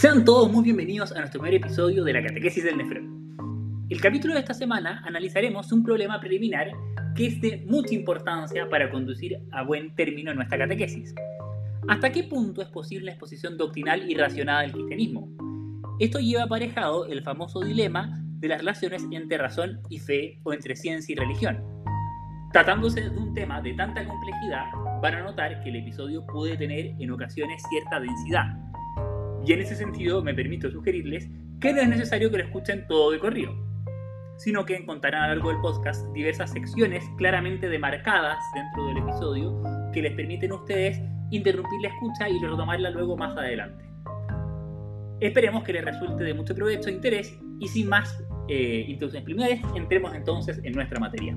Sean todos muy bienvenidos a nuestro primer episodio de la Catequesis del Nefrón. El capítulo de esta semana analizaremos un problema preliminar que es de mucha importancia para conducir a buen término nuestra catequesis. ¿Hasta qué punto es posible la exposición doctrinal y racionada del cristianismo? Esto lleva aparejado el famoso dilema de las relaciones entre razón y fe o entre ciencia y religión. Tratándose de un tema de tanta complejidad, van a notar que el episodio puede tener en ocasiones cierta densidad. Y en ese sentido me permito sugerirles que no es necesario que lo escuchen todo de corrido, sino que encontrarán a lo largo del podcast diversas secciones claramente demarcadas dentro del episodio que les permiten a ustedes interrumpir la escucha y retomarla luego más adelante. Esperemos que les resulte de mucho provecho e interés y sin más eh, introducciones preliminares, entremos entonces en nuestra materia.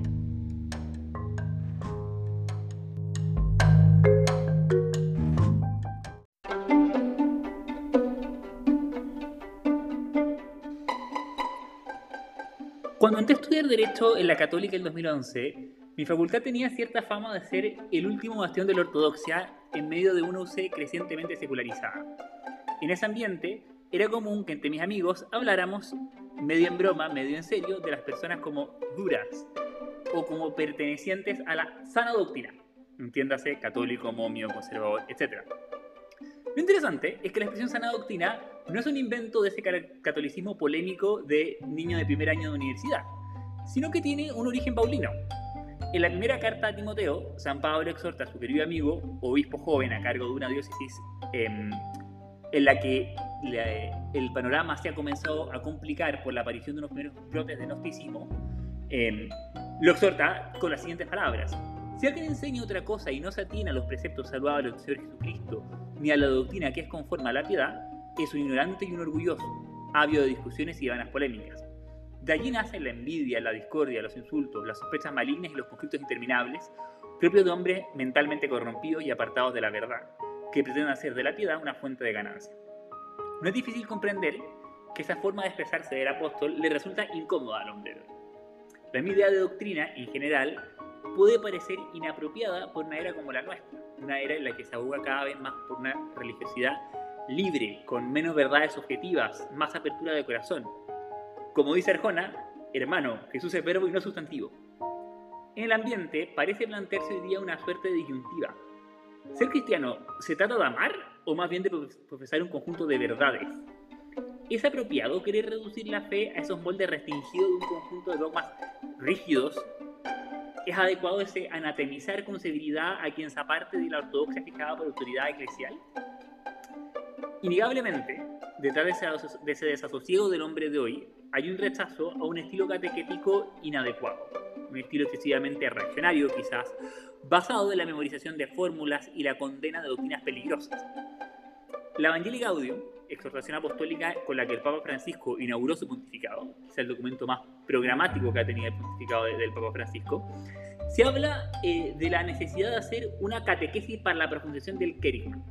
Entré a estudiar Derecho en la Católica en 2011, mi facultad tenía cierta fama de ser el último bastión de la ortodoxia en medio de una UC crecientemente secularizada. En ese ambiente, era común que entre mis amigos habláramos, medio en broma, medio en serio, de las personas como duras o como pertenecientes a la sana doctrina, entiéndase católico, momio, conservador, etc. Lo interesante es que la expresión sana doctrina no es un invento de ese catolicismo polémico de niño de primer año de universidad, sino que tiene un origen paulino. En la primera carta a Timoteo, San Pablo exhorta a su querido amigo, obispo joven a cargo de una diócesis em, en la que el panorama se ha comenzado a complicar por la aparición de unos primeros brotes de gnosticismo, em, lo exhorta con las siguientes palabras. Si alguien enseña otra cosa y no se atiene a los preceptos salvables del Señor Jesucristo, ni a la doctrina que es conforme a la piedad, es un ignorante y un orgulloso, ávido de discusiones y vanas polémicas. De allí nacen la envidia, la discordia, los insultos, las sospechas malignas y los conflictos interminables, propios de hombres mentalmente corrompidos y apartados de la verdad, que pretenden hacer de la piedad una fuente de ganancia. No es difícil comprender que esa forma de expresarse del apóstol le resulta incómoda al hombre. La idea de doctrina, en general, puede parecer inapropiada por una era como la nuestra, una era en la que se aboga cada vez más por una religiosidad libre, con menos verdades objetivas, más apertura de corazón. Como dice Arjona, hermano, Jesús es verbo y no sustantivo. En el ambiente parece plantearse hoy día una suerte de disyuntiva. ¿Ser cristiano se trata de amar o más bien de profesar un conjunto de verdades? ¿Es apropiado querer reducir la fe a esos moldes restringidos de un conjunto de dogmas rígidos? ¿Es adecuado ese anatemizar con severidad a quien se aparte de la ortodoxia fijada por autoridad eclesial? Innegablemente, detrás de ese, desasosiego del hombre de hoy, hay un rechazo a un estilo catequético inadecuado, un estilo excesivamente reaccionario quizás, basado en la memorización de fórmulas y la condena de doctrinas peligrosas. La Evangelii Gaudium, exhortación apostólica con la que el Papa Francisco inauguró su pontificado, es el documento más programático que ha tenido el pontificado del Papa Francisco, se habla eh, de la necesidad de hacer una catequesis para la profundización del querigma,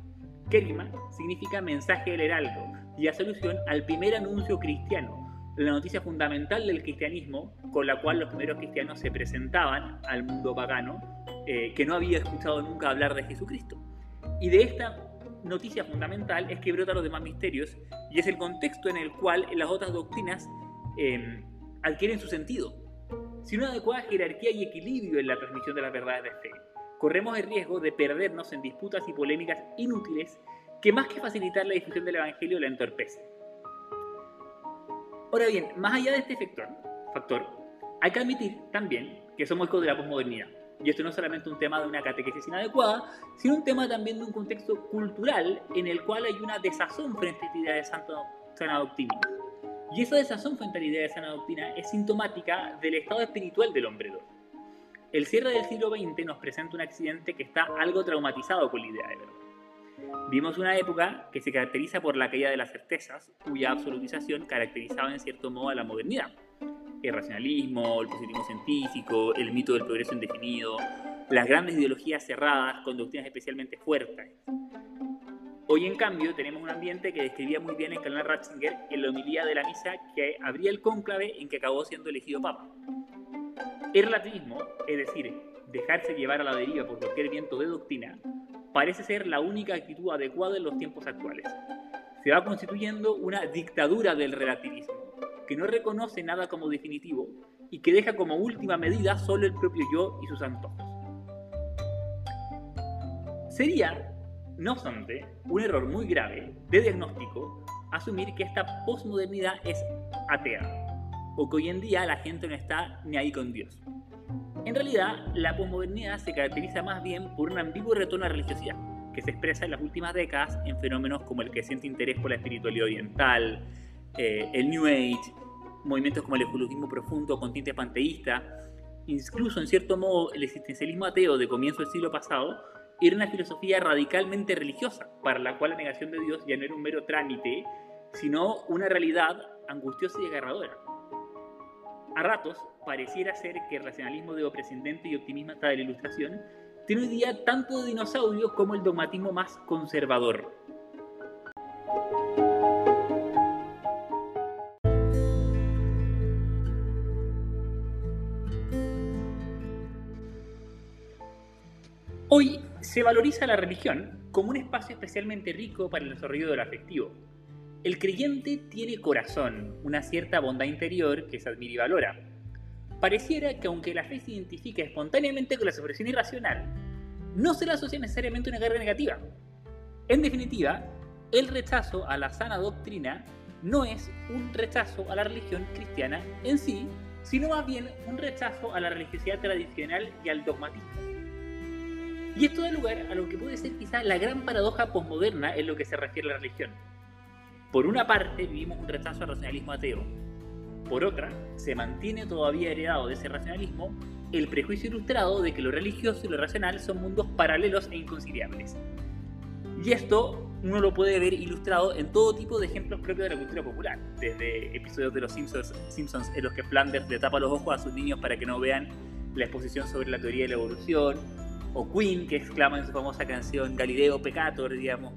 Kerigma significa mensaje del heraldo y hace alusión al primer anuncio cristiano, la noticia fundamental del cristianismo con la cual los primeros cristianos se presentaban al mundo pagano eh, que no había escuchado nunca hablar de Jesucristo. Y de esta noticia fundamental es que brotan los demás misterios y es el contexto en el cual las otras doctrinas em, adquieren su sentido. Sin una adecuada jerarquía y equilibrio en la transmisión de las verdades de fe corremos el riesgo de perdernos en disputas y polémicas inútiles que más que facilitar la difusión del Evangelio la entorpecen. Ahora bien, más allá de este factor, factor, hay que admitir también que somos hijos de la posmodernidad. Y esto no es solamente un tema de una catequesis inadecuada, sino un tema también de un contexto cultural en el cual hay una desazón frente a esta idea de sana doctrina. Y esa desazón frente a la idea de sana doctrina es sintomática del estado espiritual del hombre. El cierre del siglo XX nos presenta un accidente que está algo traumatizado con la idea de verdad. Vimos una época que se caracteriza por la caída de las certezas, cuya absolutización caracterizaba en cierto modo a la modernidad. El racionalismo, el positivismo científico, el mito del progreso indefinido, las grandes ideologías cerradas con doctrinas especialmente fuertes. Hoy, en cambio, tenemos un ambiente que describía muy bien el canal Ratzinger en la homilía de la misa que abría el cónclave en que acabó siendo elegido papa. El relativismo, es decir, dejarse llevar a la deriva por cualquier viento de doctrina, parece ser la única actitud adecuada en los tiempos actuales. se va constituyendo una dictadura del relativismo, que no reconoce nada como definitivo y que deja como última medida solo el propio yo y sus antojos. Sería, no obstante, un error muy grave de diagnóstico asumir que esta posmodernidad es atea, o que hoy en día la gente no está ni ahí con Dios. En realidad, la posmodernidad se caracteriza más bien por un ambiguo retorno a la religiosidad, que se expresa en las últimas décadas en fenómenos como el creciente interés por la espiritualidad oriental, eh, el New Age, movimientos como el ecologismo profundo con tinte panteísta, incluso en cierto modo el existencialismo ateo de comienzo del siglo pasado, era una filosofía radicalmente religiosa, para la cual la negación de Dios ya no era un mero trámite, sino una realidad angustiosa y agarradora. A ratos, pareciera ser que el racionalismo de prescindente y optimista de la ilustración tiene hoy día tanto de dinosaurio como el dogmatismo más conservador. Hoy se valoriza la religión como un espacio especialmente rico para el desarrollo del afectivo, el creyente tiene corazón, una cierta bondad interior que se admira y valora. Pareciera que aunque la fe se identifica espontáneamente con la superación irracional, no se la asocia necesariamente una carga negativa. En definitiva, el rechazo a la sana doctrina no es un rechazo a la religión cristiana en sí, sino más bien un rechazo a la religiosidad tradicional y al dogmatismo. Y esto da lugar a lo que puede ser quizá la gran paradoja posmoderna en lo que se refiere a la religión por una parte, vivimos un rechazo al racionalismo ateo. Por otra, se mantiene todavía heredado de ese racionalismo el prejuicio ilustrado de que lo religioso y lo racional son mundos paralelos e inconciliables. Y esto uno lo puede ver ilustrado en todo tipo de ejemplos propios de la cultura popular, desde episodios de Los Simpsons, en los que Flanders le tapa los ojos a sus niños para que no vean la exposición sobre la teoría de la evolución, o Queen, que exclama en su famosa canción Galileo Peccator, digamos,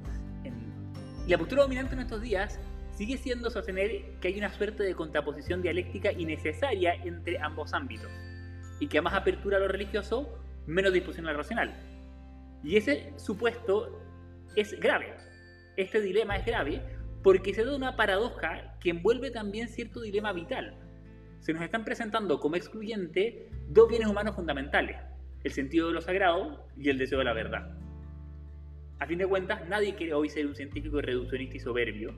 y la postura dominante en estos días sigue siendo sostener que hay una suerte de contraposición dialéctica innecesaria entre ambos ámbitos, y que a más apertura a lo religioso, menos disposición a lo racional. Y ese supuesto es grave. Este dilema es grave porque se da una paradoja que envuelve también cierto dilema vital. Se nos están presentando como excluyente dos bienes humanos fundamentales, el sentido de lo sagrado y el deseo de la verdad. A fin de cuentas, nadie quiere hoy ser un científico reduccionista y soberbio,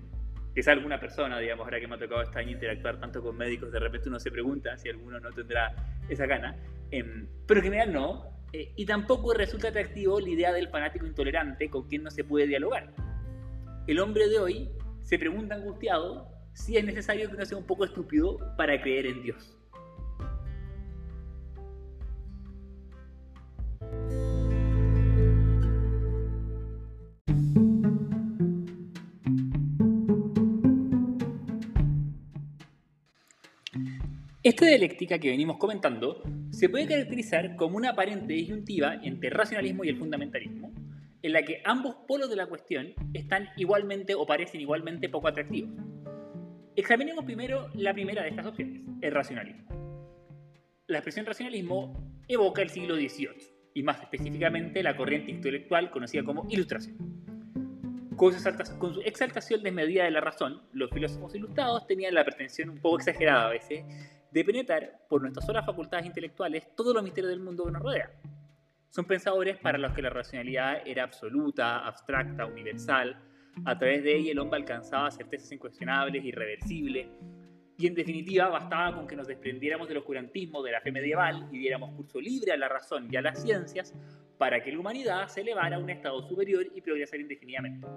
que es alguna persona, digamos, ahora que me ha tocado este año interactuar tanto con médicos, de repente uno se pregunta si alguno no tendrá esa gana, em, pero en general no, eh, y tampoco resulta atractivo la idea del fanático intolerante con quien no se puede dialogar. El hombre de hoy se pregunta angustiado si es necesario que uno sea un poco estúpido para creer en Dios. Esta dialéctica que venimos comentando se puede caracterizar como una aparente disyuntiva entre el racionalismo y el fundamentalismo, en la que ambos polos de la cuestión están igualmente o parecen igualmente poco atractivos. Examinemos primero la primera de estas opciones, el racionalismo. La expresión racionalismo evoca el siglo XVIII, y más específicamente la corriente intelectual conocida como ilustración. Con su, exaltación desmedida de la razón, los filósofos ilustrados tenían la pretensión un poco exagerada a veces de penetrar por nuestras solas facultades intelectuales todo lo misterio del mundo que nos rodea. Son pensadores para los que la racionalidad era absoluta, abstracta, universal. A través de ella el hombre alcanzaba certezas incuestionables, irreversibles. Y en definitiva bastaba con que nos desprendiéramos del oscurantismo de la fe medieval y diéramos curso libre a la razón y a las ciencias para que la humanidad se elevara a un estado superior y progresara indefinidamente.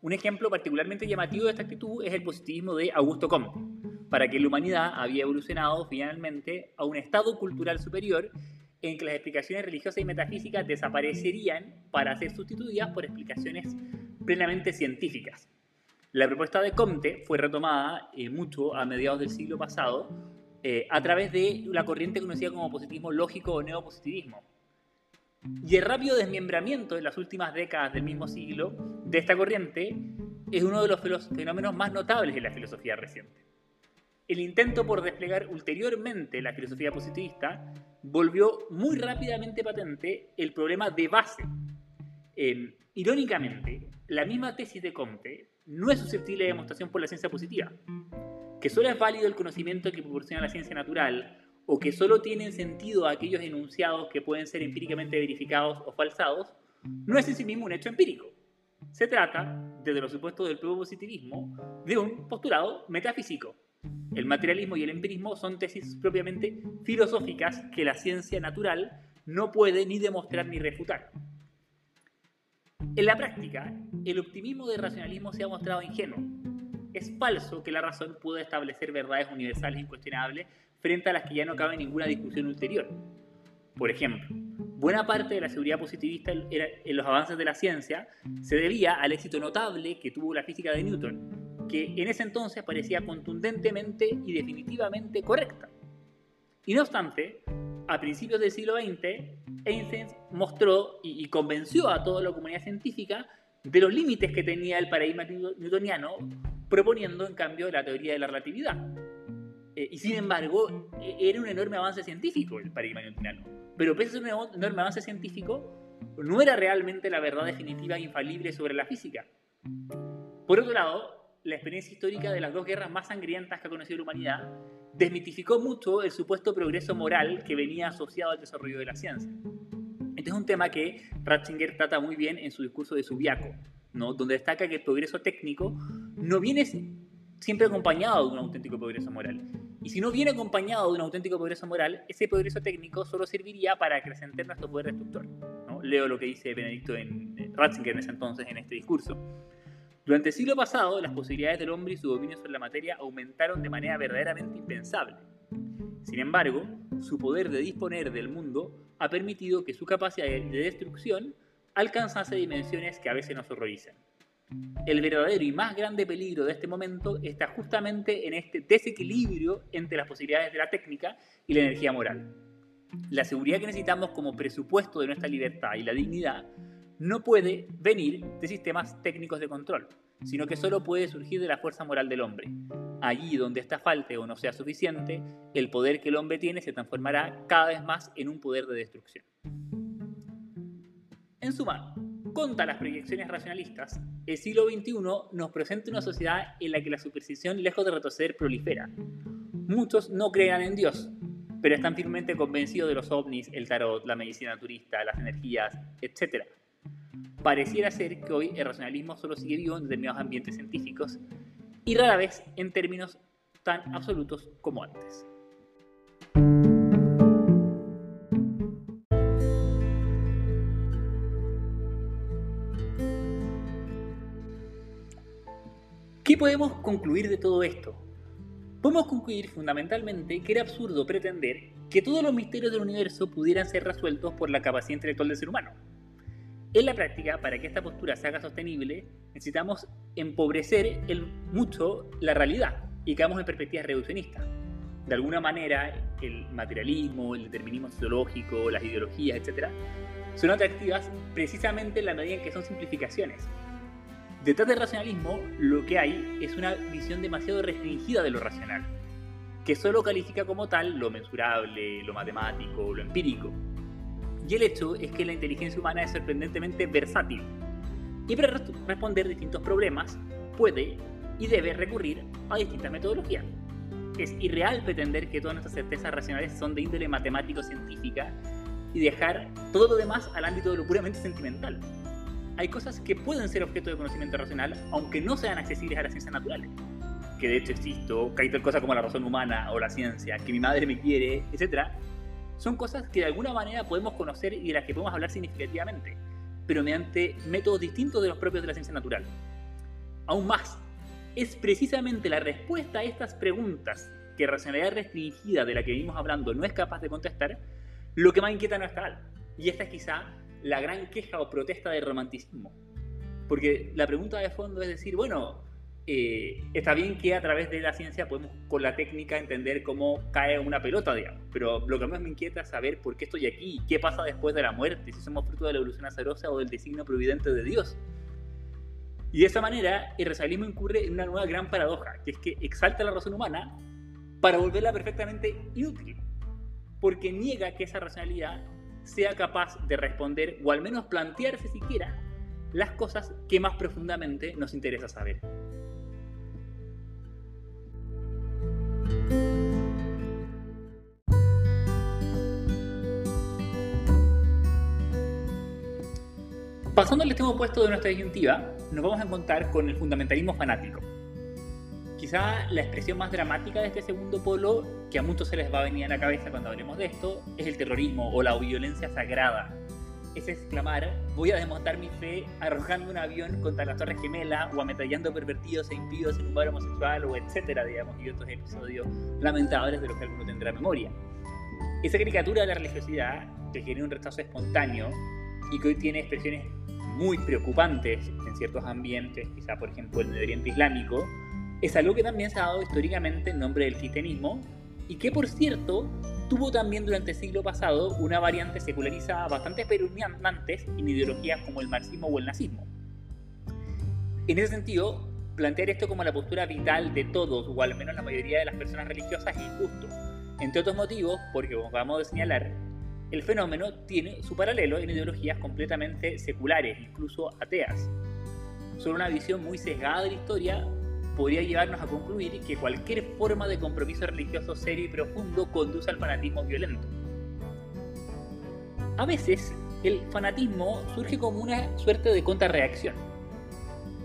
Un ejemplo particularmente llamativo de esta actitud es el positivismo de Augusto Comte, para que la humanidad había evolucionado finalmente a un estado cultural superior en que las explicaciones religiosas y metafísicas desaparecerían para ser sustituidas por explicaciones plenamente científicas. La propuesta de Comte fue retomada eh, mucho a mediados del siglo pasado eh, a través de la corriente conocida como positivismo lógico o neopositivismo. Y el rápido desmembramiento en las últimas décadas del mismo siglo de esta corriente es uno de los fenómenos más notables de la filosofía reciente. El intento por desplegar ulteriormente la filosofía positivista volvió muy rápidamente patente el problema de base. Em, irónicamente, la misma tesis de Comte no es susceptible de demostración por la ciencia positiva, que solo es válido el conocimiento que proporciona la ciencia natural, o que solo tienen sentido aquellos enunciados que pueden ser empíricamente verificados o falsados, no es en sí mismo un hecho empírico. Se trata, desde los supuestos del propio positivismo, de un postulado metafísico. El materialismo y el empirismo son tesis propiamente filosóficas que la ciencia natural no puede ni demostrar ni refutar. En la práctica, el optimismo del racionalismo se ha mostrado ingenuo. Es falso que la razón pueda establecer verdades universales incuestionables frente a las que ya no cabe ninguna discusión ulterior. Por ejemplo, buena parte de la seguridad positivista en los avances de la ciencia se debía al éxito notable que tuvo la física de Newton, que en ese entonces parecía contundentemente y definitivamente correcta. Y no obstante, a principios del siglo XX, Einstein mostró y, convenció a toda la comunidad científica de los límites que tenía el paradigma newtoniano, proponiendo en cambio la teoría de la relatividad. Eh, y sin embargo, e, era un enorme avance científico el paradigma newtoniano. Pero pese a un enorme avance científico, no era realmente la verdad definitiva e infalible sobre la física. Por otro lado, la experiencia histórica de las dos guerras más sangrientas que ha conocido la humanidad desmitificó mucho el supuesto progreso moral que venía asociado al desarrollo de la ciencia. Este es un tema que Ratzinger trata muy bien en su discurso de Subiaco, ¿no? donde destaca que el progreso técnico no viene siempre acompañado de un auténtico progreso moral. Y si no viene acompañado de un auténtico progreso moral, ese progreso técnico solo serviría para acrecentar nuestro poder destructor. ¿no? Leo lo que dice Benedicto en, Ratzinger en ese entonces en este discurso. Durante el siglo pasado, las posibilidades del hombre y su dominio sobre la materia aumentaron de manera verdaderamente impensable. Sin embargo, su poder de disponer del mundo ha permitido que su capacidad de destrucción alcanzase dimensiones que a veces nos horrorizan. El verdadero y más grande peligro de este momento está justamente en este desequilibrio entre las posibilidades de la técnica y la energía moral. La seguridad que necesitamos como presupuesto de nuestra libertad y la dignidad no puede venir de sistemas técnicos de control, sino que solo puede surgir de la fuerza moral del hombre. Allí donde esta falte o no sea suficiente, el poder que el hombre tiene se transformará cada vez más en un poder de destrucción. En suma, contra las proyecciones racionalistas, el siglo XXI nos presenta una sociedad en la que la superstición, lejos de retroceder, prolifera. Muchos no crean en Dios, pero están firmemente convencidos de los ovnis, el tarot, la medicina naturista, las energías, etc. Pareciera ser que hoy el racionalismo solo sigue vivo en determinados ambientes científicos y rara vez en términos tan absolutos como antes. ¿Qué podemos concluir de todo esto? Podemos concluir fundamentalmente que era absurdo pretender que todos los misterios del universo pudieran ser resueltos por la capacidad intelectual del ser humano. En la práctica, para que esta postura se haga sostenible, necesitamos empobrecer el, mucho la realidad y quedamos en perspectivas reduccionistas. De alguna manera, el materialismo, el determinismo sociológico, las ideologías, etc., son atractivas precisamente en la medida en que son simplificaciones Detrás del racionalismo lo que hay es una visión demasiado restringida de lo racional, que solo califica como tal lo mensurable, lo matemático, lo empírico. Y el hecho es que la inteligencia humana es sorprendentemente versátil y para responder distintos problemas puede y debe recurrir a distintas metodologías. Es irreal pretender que todas nuestras certezas racionales son de índole matemático-científica y dejar todo lo demás al ámbito de lo puramente sentimental hay cosas que pueden ser objeto de conocimiento racional, aunque no sean accesibles a las ciencias naturales. Que de hecho existo, que hay tal cosa como la razón humana o la ciencia, que mi madre me quiere, etc. Son cosas que de alguna manera podemos conocer y de las que podemos hablar significativamente, pero mediante métodos distintos de los propios de la ciencia natural. Aún más, es precisamente la respuesta a estas preguntas que racionalidad restringida de la que venimos hablando no es capaz de contestar, lo que más inquieta a nuestra alma. Y esta es quizá la gran queja o protesta del romanticismo. Porque la pregunta de fondo es decir, bueno, eh, está bien que a través de la ciencia podemos con la técnica entender cómo cae una pelota, digamos, pero lo que más me inquieta es saber por qué estoy aquí, qué pasa después de la muerte, si somos fruto de la evolución azarosa o del designio providente de Dios. Y de esa manera, el racionalismo incurre en una nueva gran paradoja, que es que exalta la razón humana para volverla perfectamente inútil, porque niega que esa racionalidad sea capaz de responder o al menos plantearse siquiera las cosas que más profundamente nos interesa saber. Pasando al extremo opuesto de nuestra disyuntiva, nos vamos a encontrar con el fundamentalismo fanático. Quizá la expresión más dramática de este segundo polo, que a muchos se les va a venir a la cabeza cuando hablemos de esto, es el terrorismo o la violencia sagrada. Es exclamar, voy a desmontar mi fe arrojando un avión contra las torres gemelas o ametrallando pervertidos e impíos en un bar homosexual o etcétera, digamos, y otros episodios lamentables de los que alguno tendrá memoria. Esa caricatura de la religiosidad, que genera un rechazo espontáneo y que hoy tiene expresiones muy preocupantes en ciertos ambientes, quizá por ejemplo el Medio Oriente Islámico, es algo que también se ha dado históricamente en nombre del cristianismo y que por cierto tuvo también durante el siglo pasado una variante secularizada bastante espeluznantes en ideologías como el marxismo o el nazismo. En ese sentido, plantear esto como la postura vital de todos, o al menos la mayoría de las personas religiosas, es injusto. Entre otros motivos, porque como acabamos de señalar, el fenómeno tiene su paralelo en ideologías completamente seculares, incluso ateas. Solo una visión muy sesgada de la historia podría llevarnos a concluir que cualquier forma de compromiso religioso serio y profundo conduce al fanatismo violento. A veces, el fanatismo surge como una suerte de contrarreacción.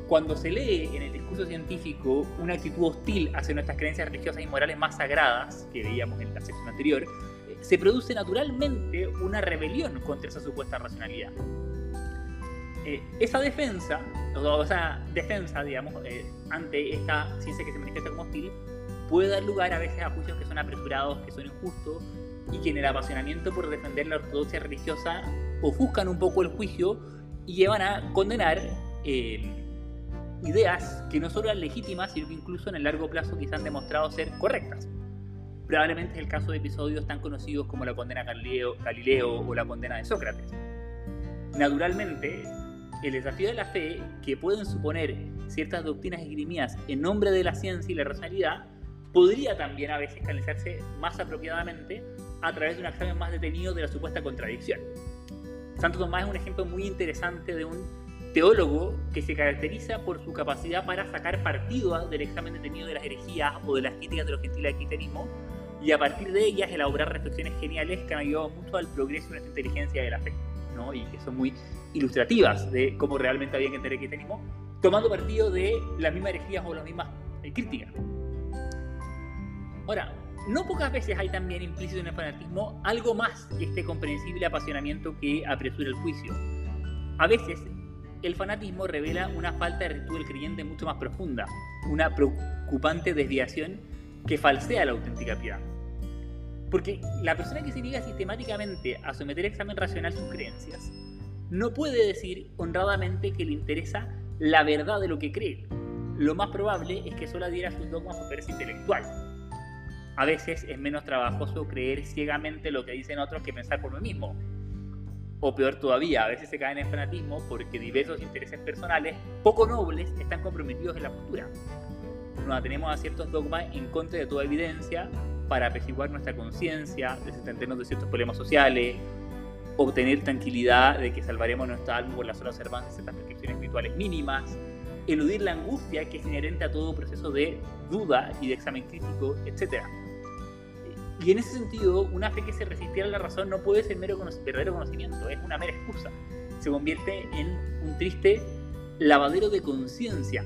Cuando se lee en el discurso científico una actitud hostil hacia nuestras creencias religiosas y morales más sagradas, que veíamos en la sección anterior, se produce naturalmente una rebelión contra esa supuesta racionalidad. Eh, esa defensa, o esa defensa, digamos, eh, ante esta ciencia que se manifiesta como hostil, puede dar lugar a veces a juicios que son apresurados, que son injustos, y que en el apasionamiento por defender la ortodoxia religiosa ofuscan un poco el juicio y llevan a condenar eh, ideas que no solo eran legítimas, sino que incluso en el largo plazo quizás han demostrado ser correctas. Probablemente es el caso de episodios tan conocidos como la condena a Galileo, Galileo o la condena de Sócrates. Naturalmente, el desafío de la fe, que pueden suponer ciertas doctrinas esgrimidas en nombre de la ciencia y la racionalidad, podría también a veces canalizarse más apropiadamente a través de un examen más detenido de la supuesta contradicción. Santo Tomás es un ejemplo muy interesante de un teólogo que se caracteriza por su capacidad para sacar partido del examen detenido de las herejías o de las críticas de los gentiles al cristianismo y a partir de ellas elaborar reflexiones geniales que han ayudado mucho al progreso de nuestra inteligencia de la fe, ¿no? y que son muy ilustrativas de cómo realmente había que entender el cristianismo, tomando partido de las mismas herejías o las mismas eh, críticas. Ahora, no pocas veces hay también implícito en el fanatismo algo más que este comprensible apasionamiento que apresura el juicio. A veces, el fanatismo revela una falta de rectitud del creyente mucho más profunda, una preocupante desviación que falsea la auténtica piedad. Porque la persona que se niega sistemáticamente a someter a examen racional sus creencias, no puede decir honradamente que le interesa la verdad de lo que cree. Lo más probable es que solo adhiera a sus dogmas por pereza intelectual. A veces es menos trabajoso creer ciegamente lo que dicen otros que pensar por mí mismo. O peor todavía, a veces se caen en fanatismo porque diversos intereses personales poco nobles están comprometidos en la postura nos atenemos a ciertos dogmas en contra de toda evidencia para apaciguar nuestra conciencia, desentendernos de ciertos problemas sociales, obtener tranquilidad de que salvaremos nuestra alma por la sola observancia de ciertas prescripciones espirituales mínimas, eludir la angustia que es inherente a todo proceso de duda y de examen crítico, etc. Y en ese sentido, una fe que se resistiera a la razón no puede ser mero verdadero conocimiento, es una mera excusa. Se convierte en un triste lavadero de conciencia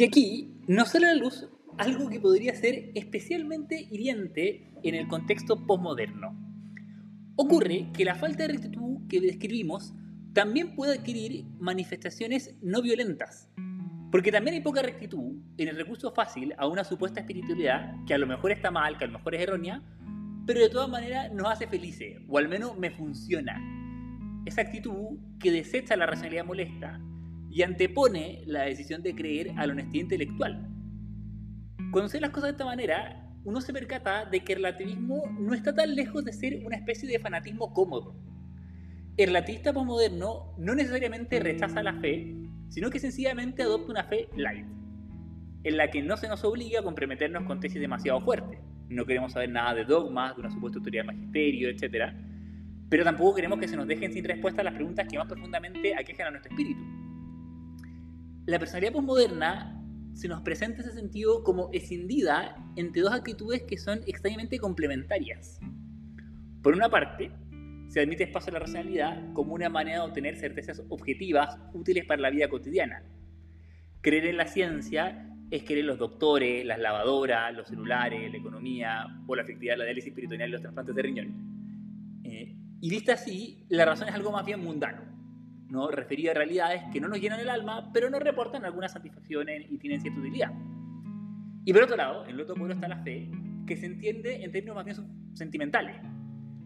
Y aquí nos sale a la luz algo que podría ser especialmente hiriente en el contexto postmoderno. Ocurre que la falta de rectitud que describimos también puede adquirir manifestaciones no violentas, porque también hay poca rectitud en el recurso fácil a una supuesta espiritualidad que a lo mejor está mal, que a lo mejor es errónea, pero de todas maneras nos hace felices, o al menos me funciona. Esa actitud que desecha la racionalidad molesta y antepone la decisión de creer a la honestidad intelectual. Se las cosas de esta manera, uno se percata de que el relativismo no está tan lejos de ser una especie de fanatismo cómodo. El relativista postmoderno no necesariamente rechaza la fe, sino que sencillamente adopta una fe light. en la que no se nos obliga a comprometernos con tesis demasiado fuertes. No queremos saber nada de dogmas, de una supuesta autoridad de magisterio, etc. Pero tampoco queremos que se nos dejen sin respuesta las preguntas que más profundamente aquejan a nuestro espíritu. La personalidad postmoderna se nos presenta ese sentido como escindida entre dos actitudes que son extrañamente complementarias. Por una parte, se admite espacio a la racionalidad como una manera de obtener certezas objetivas útiles para la vida cotidiana. Creer en la ciencia es creer en los doctores, las lavadoras, los celulares, la economía o la efectividad de la diálisis peritoneal y los trasplantes de riñón. Eh, y vista así, la razón es algo más bien mundano, ¿no? referido a realidades que no nos llenan el alma, pero nos reportan algunas satisfacciones y tienen cierta utilidad. Y por otro lado, en el otro pueblo está la fe, que se entiende en términos más bien sentimentales,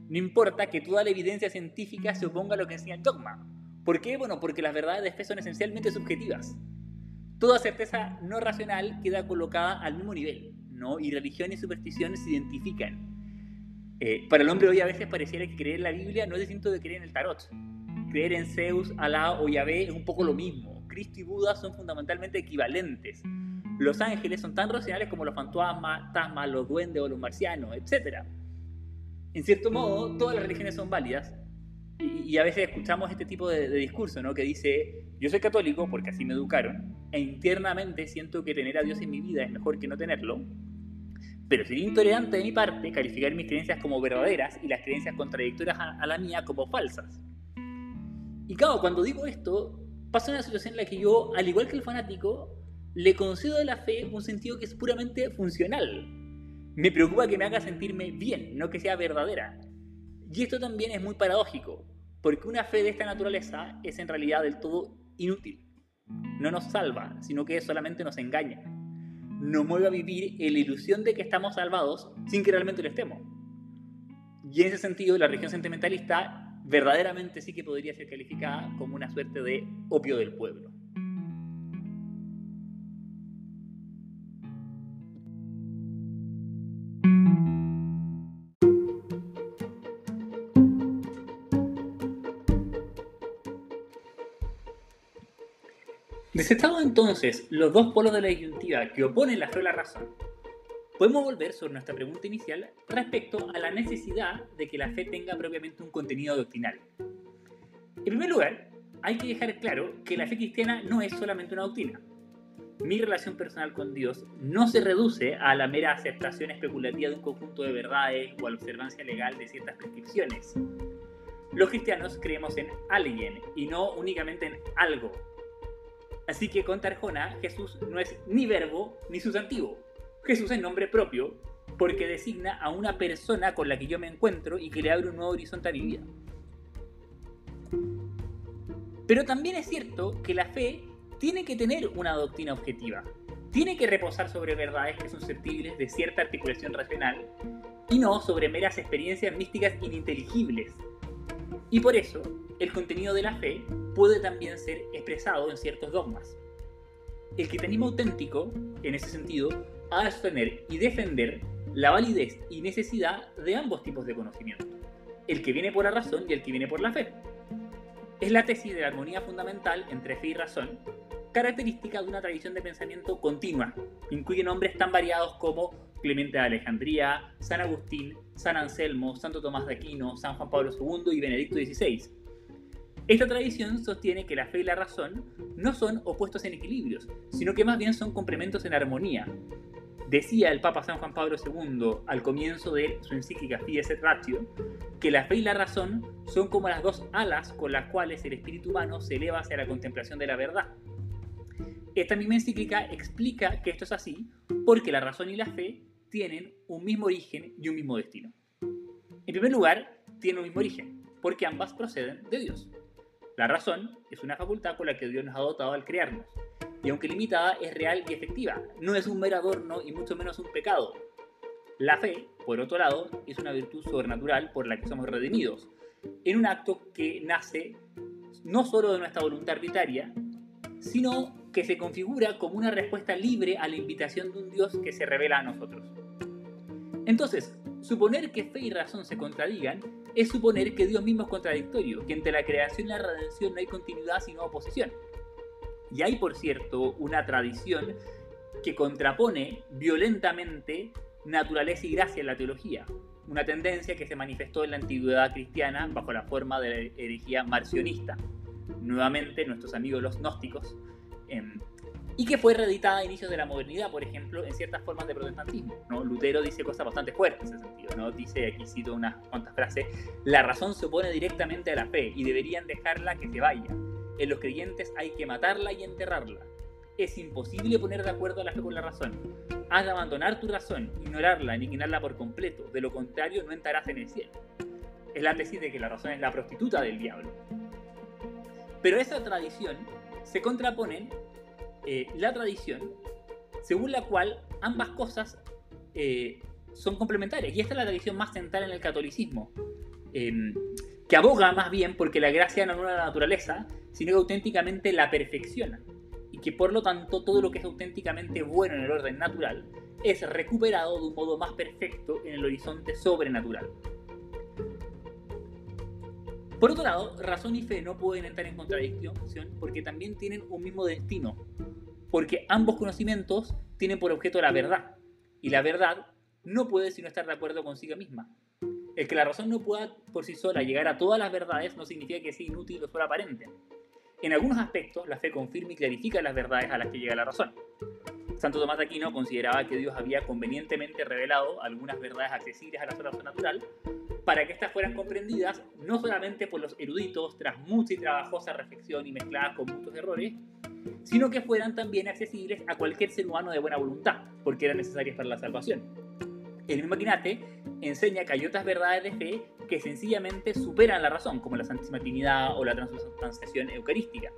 no importa que toda la evidencia científica se oponga a lo que enseña el dogma. ¿Por qué? Bueno, porque las verdades de fe son esencialmente subjetivas. Toda certeza no racional queda colocada al mismo nivel, ¿no? Y religión y superstición se identifican. Eh, para el hombre hoy a veces pareciera que creer en la Biblia no es distinto de creer en el tarot. Creer en Zeus, Alá o Yahvé es un poco lo mismo. Cristo y Buda son fundamentalmente equivalentes. Los ángeles son tan racionales como los fantasmas, los duendes o los marcianos, etc en cierto modo, todas las religiones son válidas. Y, a veces escuchamos este tipo de, discurso, ¿no? Que dice, yo soy católico porque así me educaron, e internamente siento que tener a Dios en mi vida es mejor que no tenerlo, pero sería intolerante de mi parte calificar mis creencias como verdaderas y las creencias contradictorias a, la mía como falsas. Y claro, cuando digo esto, pasa una situación en la que yo, al igual que el fanático, le concedo a la fe un sentido que es puramente funcional, me preocupa que me haga sentirme bien, no que sea verdadera. Y esto también es muy paradójico, porque una fe de esta naturaleza es en realidad del todo inútil. No nos salva, sino que solamente nos engaña. Nos mueve a vivir en la ilusión de que estamos salvados sin que realmente lo estemos. Y en ese sentido, la religión sentimentalista verdaderamente sí que podría ser calificada como una suerte de opio del pueblo. Desestados entonces los dos polos de la disyuntiva que oponen la fe a la razón, podemos volver sobre nuestra pregunta inicial respecto a la necesidad de que la fe tenga propiamente un contenido doctrinal. En primer lugar, hay que dejar claro que la fe cristiana no es solamente una doctrina. Mi relación personal con Dios no se reduce a la mera aceptación especulativa de un conjunto de verdades o a la observancia legal de ciertas prescripciones. Los cristianos creemos en alguien y no únicamente en algo, Así que con Tarjona, Jesús no es ni verbo ni sustantivo. Jesús es nombre propio porque designa a una persona con la que yo me encuentro y que le abre un nuevo horizonte a mi vida. Pero también es cierto que la fe tiene que tener una doctrina objetiva. Tiene que reposar sobre verdades que son susceptibles de cierta articulación racional y no sobre meras experiencias místicas ininteligibles. Y por eso, el contenido de la fe puede también ser expresado en ciertos dogmas. El cristianismo auténtico, en ese sentido, de sostener y defender la validez y necesidad de ambos tipos de conocimiento, el que viene por la razón y el que viene por la fe. Es la tesis de la armonía fundamental entre fe y razón, característica de una tradición de pensamiento continua. Incluye nombres tan variados como Clemente de Alejandría, San Agustín, San Anselmo, Santo Tomás de Aquino, San Juan Pablo II y Benedicto XVI esta tradición sostiene que la fe y la razón no son opuestos en equilibrios, sino que más bien son complementos en armonía. Decía el Papa San Juan Pablo II al comienzo de su encíclica Fides et Ratio que la fe y la razón son como las dos alas con las cuales el espíritu humano se eleva hacia la contemplación de la verdad. Esta misma encíclica explica que esto es así porque la razón y la fe tienen un mismo origen y un mismo destino. En primer lugar, tienen un mismo origen, porque ambas proceden de Dios. La razón es una facultad con la que Dios nos ha dotado al crearnos, y aunque limitada, es real y efectiva, no es un mero adorno y mucho menos un pecado. La fe, por otro lado, es una virtud sobrenatural por la que somos redimidos, en un acto que nace no solo de nuestra voluntad arbitraria, sino que se configura como una respuesta libre a la invitación de un Dios que se revela a nosotros. Entonces, suponer que fe y razón se contradigan es suponer que Dios mismo es contradictorio, que entre la creación y la redención no hay continuidad sino oposición. Y hay, por cierto, una tradición que contrapone violentamente naturaleza y gracia en la teología, una tendencia que se manifestó en la antigüedad cristiana bajo la forma de la herejía marcionista. Nuevamente, nuestros amigos los gnósticos, em, y que fue reeditada a inicios de la modernidad, por ejemplo, en ciertas formas de protestantismo. ¿no? Lutero dice cosas bastante fuertes en ese sentido. ¿no? Dice, aquí cito unas cuantas frases, la razón se opone directamente a la fe y deberían dejarla que se vaya. En los creyentes hay que matarla y enterrarla. Es imposible poner de acuerdo a la fe con la razón. Has de abandonar tu razón, ignorarla, aniquilarla por completo. De lo contrario, no entrarás en el cielo. Es la tesis de que la razón es la prostituta del diablo. Pero esa tradición se contrapone eh, la tradición según la cual ambas cosas eh, son complementarias. Y esta es la tradición más central en el catolicismo, em, que aboga más bien porque la gracia no anula la naturaleza, sino que auténticamente la perfecciona. Y que por lo tanto todo lo que es auténticamente bueno en el orden natural es recuperado de un modo más perfecto en el horizonte sobrenatural. Por otro lado, razón y fe no pueden entrar en contradicción porque también tienen un mismo destino, porque ambos conocimientos tienen por objeto la verdad, y la verdad no puede sino estar de acuerdo consigo misma. El que la razón no pueda por sí sola llegar a todas las verdades no significa que sea inútil o solo aparente. En algunos aspectos, la fe confirma y clarifica las verdades a las que llega la razón. Santo Tomás Aquino consideraba que Dios había convenientemente revelado algunas verdades accesibles a la razón natural para que éstas fueran comprendidas no solamente por los eruditos tras mucha y trabajosa reflexión y mezcladas con muchos errores, sino que fueran también accesibles a cualquier ser humano de buena voluntad, porque eran necesarias para la salvación. El mismo Quinate enseña que hay otras verdades de fe que sencillamente superan la razón, como la Santísima Trinidad o la transubstanciación eucarística.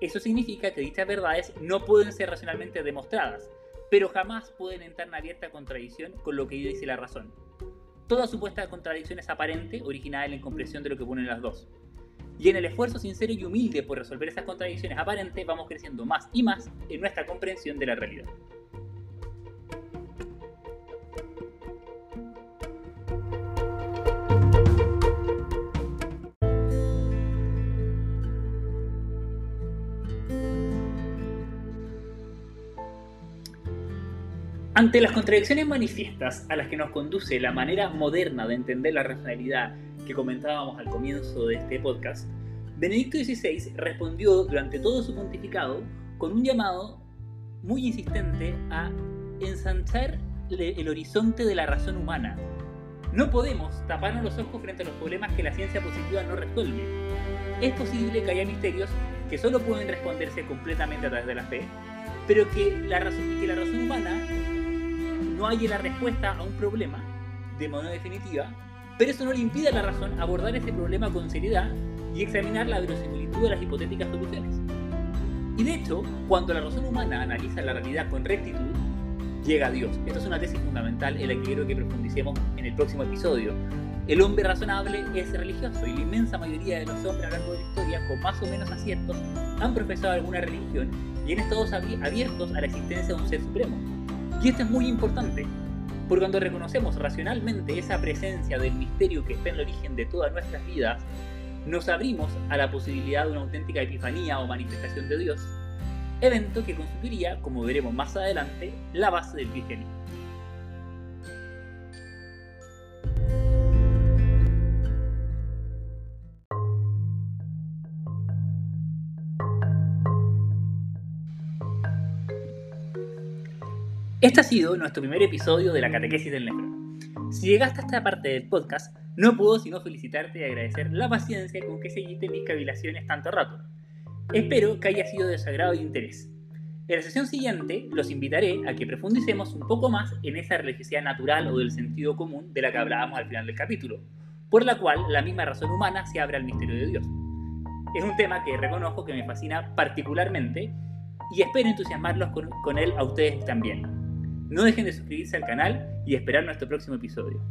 Eso significa que dichas verdades no pueden ser racionalmente demostradas, pero jamás pueden entrar en abierta contradicción con lo que dice la razón. Toda supuesta contradicción es aparente, originada en la incomprensión de lo que ponen las dos. Y en el esfuerzo sincero y humilde por resolver esas contradicciones aparentes vamos creciendo más y más en nuestra comprensión de la realidad. Ante las contradicciones manifiestas a las que nos conduce la manera moderna de entender la racionalidad que comentábamos al comienzo de este podcast, Benedicto XVI respondió durante todo su pontificado con un llamado muy insistente a ensanchar el horizonte de la razón humana. No podemos taparnos los ojos frente a los problemas que la ciencia positiva no resuelve. Es posible que haya misterios que solo pueden responderse completamente a través de la fe, pero que la razón, que la razón humana no haya la respuesta a un problema de manera definitiva, pero eso no le impide a la razón abordar ese problema con seriedad y examinar la verosimilitud de las hipotéticas soluciones. Y de hecho, cuando la razón humana analiza la realidad con rectitud, llega a Dios. Esta es una tesis fundamental en la que quiero que profundicemos en el próximo episodio. El hombre razonable es religioso y la inmensa mayoría de los hombres a lo largo de la historia, con más o menos aciertos, han profesado alguna religión y han estado abiertos a la existencia de un ser supremo. Y esto es muy importante, porque cuando reconocemos racionalmente esa presencia del misterio que está en el origen de todas nuestras vidas, nos abrimos a la posibilidad de una auténtica epifanía o manifestación de Dios, evento que constituiría, como veremos más adelante, la base del cristianismo. Este ha sido nuestro primer episodio de la Catequesis del Negro. Si llegaste a esta parte del podcast, no puedo sino felicitarte y agradecer la paciencia con que seguiste mis cavilaciones tanto rato. Espero que haya sido de sagrado y interés. En la sesión siguiente los invitaré a que profundicemos un poco más en esa religiosidad natural o del sentido común de la que hablábamos al final del capítulo, por la cual la misma razón humana se abre al misterio de Dios. Es un tema que reconozco que me fascina particularmente y espero entusiasmarlos con, con él a ustedes también. No dejen de suscribirse al canal y esperar nuestro próximo episodio.